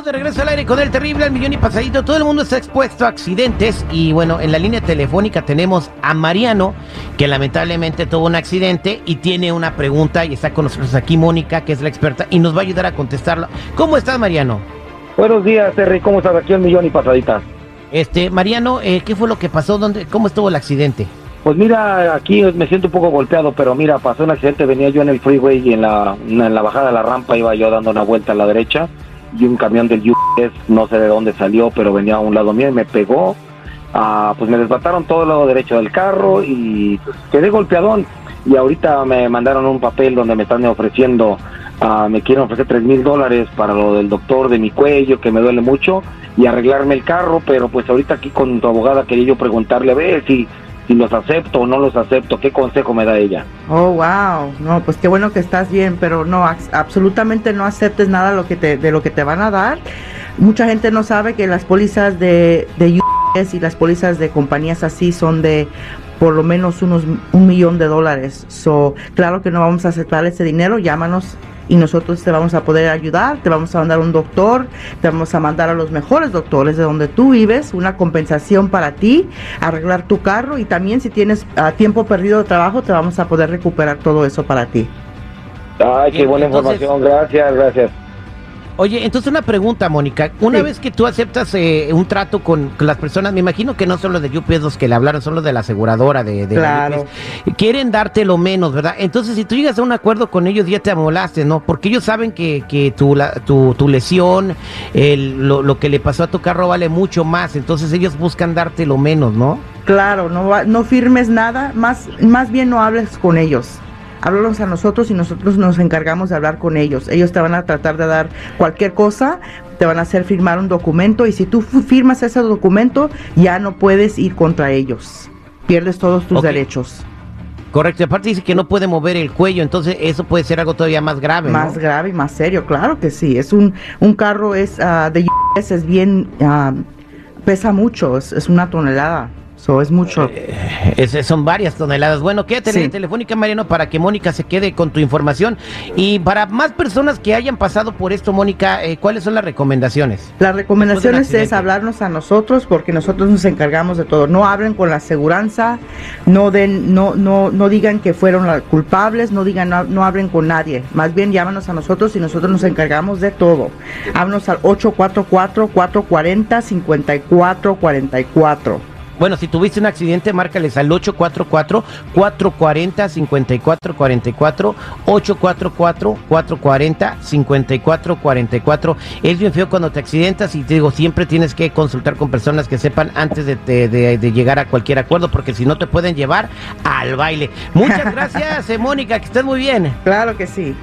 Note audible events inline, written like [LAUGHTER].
Estamos de regreso al aire con el terrible al millón y pasadito. Todo el mundo está expuesto a accidentes y bueno, en la línea telefónica tenemos a Mariano que lamentablemente tuvo un accidente y tiene una pregunta y está con nosotros aquí Mónica que es la experta y nos va a ayudar a contestarla. ¿Cómo estás Mariano? Buenos días, Terry. ¿Cómo estás aquí el millón y pasadita? Este, Mariano, eh, ¿qué fue lo que pasó? ¿Dónde, ¿Cómo estuvo el accidente? Pues mira, aquí me siento un poco golpeado, pero mira, pasó un accidente. Venía yo en el freeway y en la, en la bajada de la rampa iba yo dando una vuelta a la derecha y un camión del UPS, no sé de dónde salió, pero venía a un lado mío y me pegó. Ah, pues me desbataron todo el lado derecho del carro y pues, quedé golpeadón. Y ahorita me mandaron un papel donde me están ofreciendo, ah, me quieren ofrecer tres mil dólares para lo del doctor de mi cuello, que me duele mucho, y arreglarme el carro. Pero pues ahorita aquí con tu abogada quería yo preguntarle a ver si si los acepto o no los acepto, ¿qué consejo me da ella? Oh, wow, no, pues qué bueno que estás bien, pero no, absolutamente no aceptes nada lo que te, de lo que te van a dar. Mucha gente no sabe que las pólizas de, de US y las pólizas de compañías así son de por lo menos unos un millón de dólares. So, claro que no vamos a aceptar ese dinero, llámanos y nosotros te vamos a poder ayudar, te vamos a mandar un doctor, te vamos a mandar a los mejores doctores de donde tú vives, una compensación para ti, arreglar tu carro y también si tienes uh, tiempo perdido de trabajo, te vamos a poder recuperar todo eso para ti. Ay, qué buena Entonces, información, gracias, gracias. Oye, entonces una pregunta, Mónica. Una vez que tú aceptas eh, un trato con, las personas, me imagino que no son los de UPS los que le hablaron, son los de la aseguradora de, de claro. Quieren darte lo menos, ¿verdad? Entonces, si tú llegas a un acuerdo con ellos, ya te amolaste, ¿no? Porque ellos saben que, que tu, la, tu, tu lesión, el, lo, lo que le pasó a tu carro vale mucho más. Entonces, ellos buscan darte lo menos, ¿no? Claro, no, no firmes nada, más, más bien no hables con ellos háblanos a nosotros y nosotros nos encargamos de hablar con ellos. Ellos te van a tratar de dar cualquier cosa, te van a hacer firmar un documento y si tú firmas ese documento ya no puedes ir contra ellos. Pierdes todos tus okay. derechos. Correcto, aparte dice que no puede mover el cuello, entonces eso puede ser algo todavía más grave. Más ¿no? grave y más serio, claro que sí. Es un, un carro es uh, de es bien, uh, pesa mucho, es, es una tonelada. So, es mucho. Eh, es, son varias toneladas. Bueno, quédate sí. en telefónica, Mariano, para que Mónica se quede con tu información. Y para más personas que hayan pasado por esto, Mónica, eh, ¿cuáles son las recomendaciones? Las recomendaciones es hablarnos a nosotros, porque nosotros nos encargamos de todo. No hablen con la aseguranza, no den, no, no, no digan que fueron culpables, no digan, no, no hablen con nadie. Más bien llámanos a nosotros y nosotros nos encargamos de todo. Háblanos al 844-440-5444. Bueno, si tuviste un accidente, márcales al 844-440-5444, 844-440-5444. Es bien feo cuando te accidentas y te digo, siempre tienes que consultar con personas que sepan antes de, de, de, de llegar a cualquier acuerdo, porque si no te pueden llevar al baile. Muchas [LAUGHS] gracias, Mónica, que estés muy bien. Claro que sí.